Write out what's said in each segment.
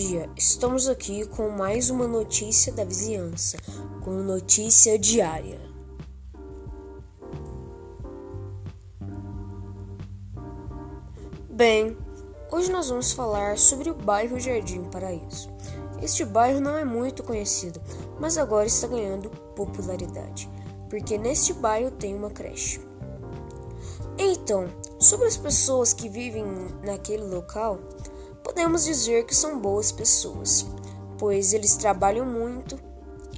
dia, estamos aqui com mais uma notícia da vizinhança, com notícia diária. Bem, hoje nós vamos falar sobre o bairro Jardim Paraíso. Este bairro não é muito conhecido, mas agora está ganhando popularidade, porque neste bairro tem uma creche. Então, sobre as pessoas que vivem naquele local, podemos dizer que são boas pessoas, pois eles trabalham muito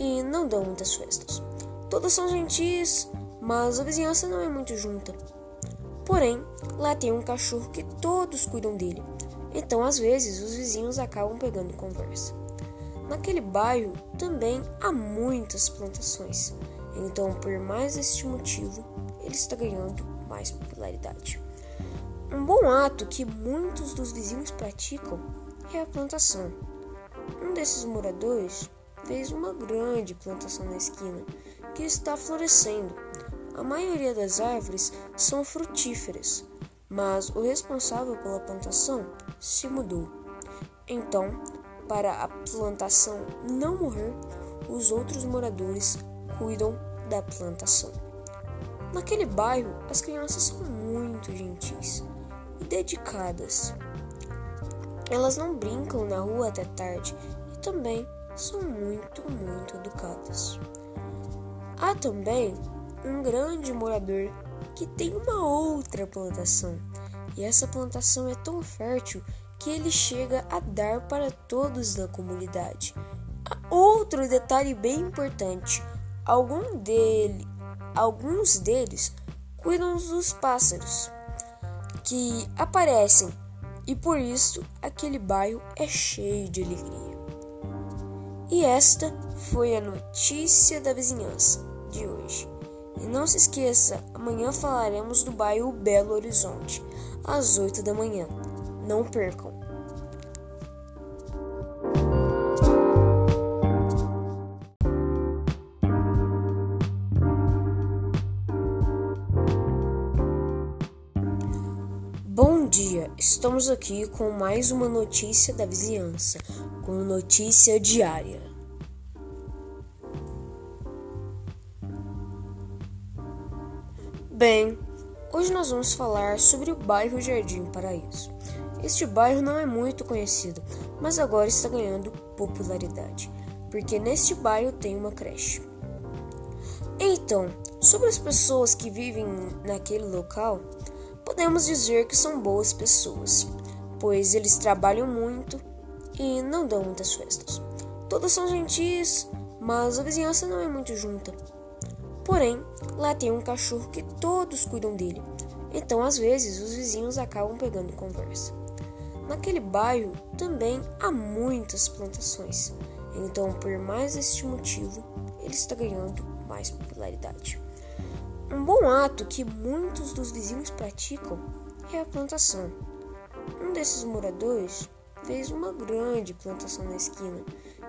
e não dão muitas festas. Todos são gentis, mas a vizinhança não é muito junta. Porém, lá tem um cachorro que todos cuidam dele, então às vezes os vizinhos acabam pegando conversa. Naquele bairro também há muitas plantações, então por mais este motivo ele está ganhando mais popularidade. Um bom ato que muitos dos vizinhos praticam é a plantação. Um desses moradores fez uma grande plantação na esquina que está florescendo. A maioria das árvores são frutíferas, mas o responsável pela plantação se mudou. Então, para a plantação não morrer, os outros moradores cuidam da plantação. Naquele bairro, as crianças são muito gentis dedicadas. Elas não brincam na rua até tarde e também são muito, muito educadas. Há também um grande morador que tem uma outra plantação, e essa plantação é tão fértil que ele chega a dar para todos da comunidade. Há outro detalhe bem importante: algum dele, alguns deles cuidam dos pássaros que aparecem e por isso aquele bairro é cheio de alegria. E esta foi a notícia da vizinhança de hoje. E não se esqueça, amanhã falaremos do bairro Belo Horizonte, às 8 da manhã. Não percam! Dia, estamos aqui com mais uma notícia da vizinhança, com notícia diária. Bem, hoje nós vamos falar sobre o bairro Jardim Paraíso. Este bairro não é muito conhecido, mas agora está ganhando popularidade, porque neste bairro tem uma creche. Então, sobre as pessoas que vivem naquele local, podemos dizer que são boas pessoas, pois eles trabalham muito e não dão muitas festas. Todos são gentis, mas a vizinhança não é muito junta. Porém, lá tem um cachorro que todos cuidam dele, então às vezes os vizinhos acabam pegando conversa. Naquele bairro também há muitas plantações, então por mais este motivo ele está ganhando mais popularidade. Um bom ato que muitos dos vizinhos praticam é a plantação. Um desses moradores fez uma grande plantação na esquina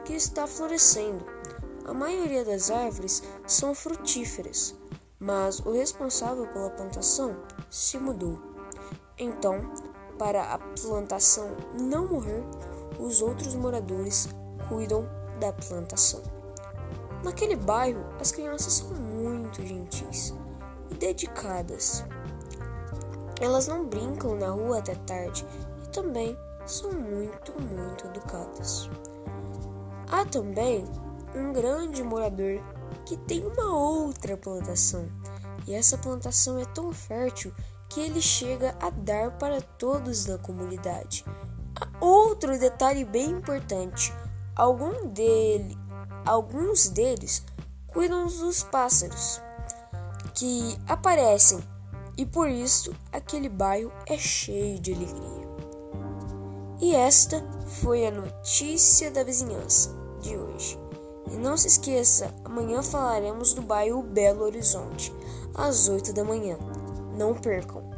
que está florescendo. A maioria das árvores são frutíferas, mas o responsável pela plantação se mudou. Então, para a plantação não morrer, os outros moradores cuidam da plantação. Naquele bairro, as crianças são muito gentis dedicadas. Elas não brincam na rua até tarde e também são muito, muito educadas. Há também um grande morador que tem uma outra plantação, e essa plantação é tão fértil que ele chega a dar para todos da comunidade. Há outro detalhe bem importante: algum dele, alguns deles cuidam dos pássaros que aparecem e por isso aquele bairro é cheio de alegria. E esta foi a notícia da vizinhança de hoje. E não se esqueça, amanhã falaremos do bairro Belo Horizonte, às 8 da manhã. Não percam!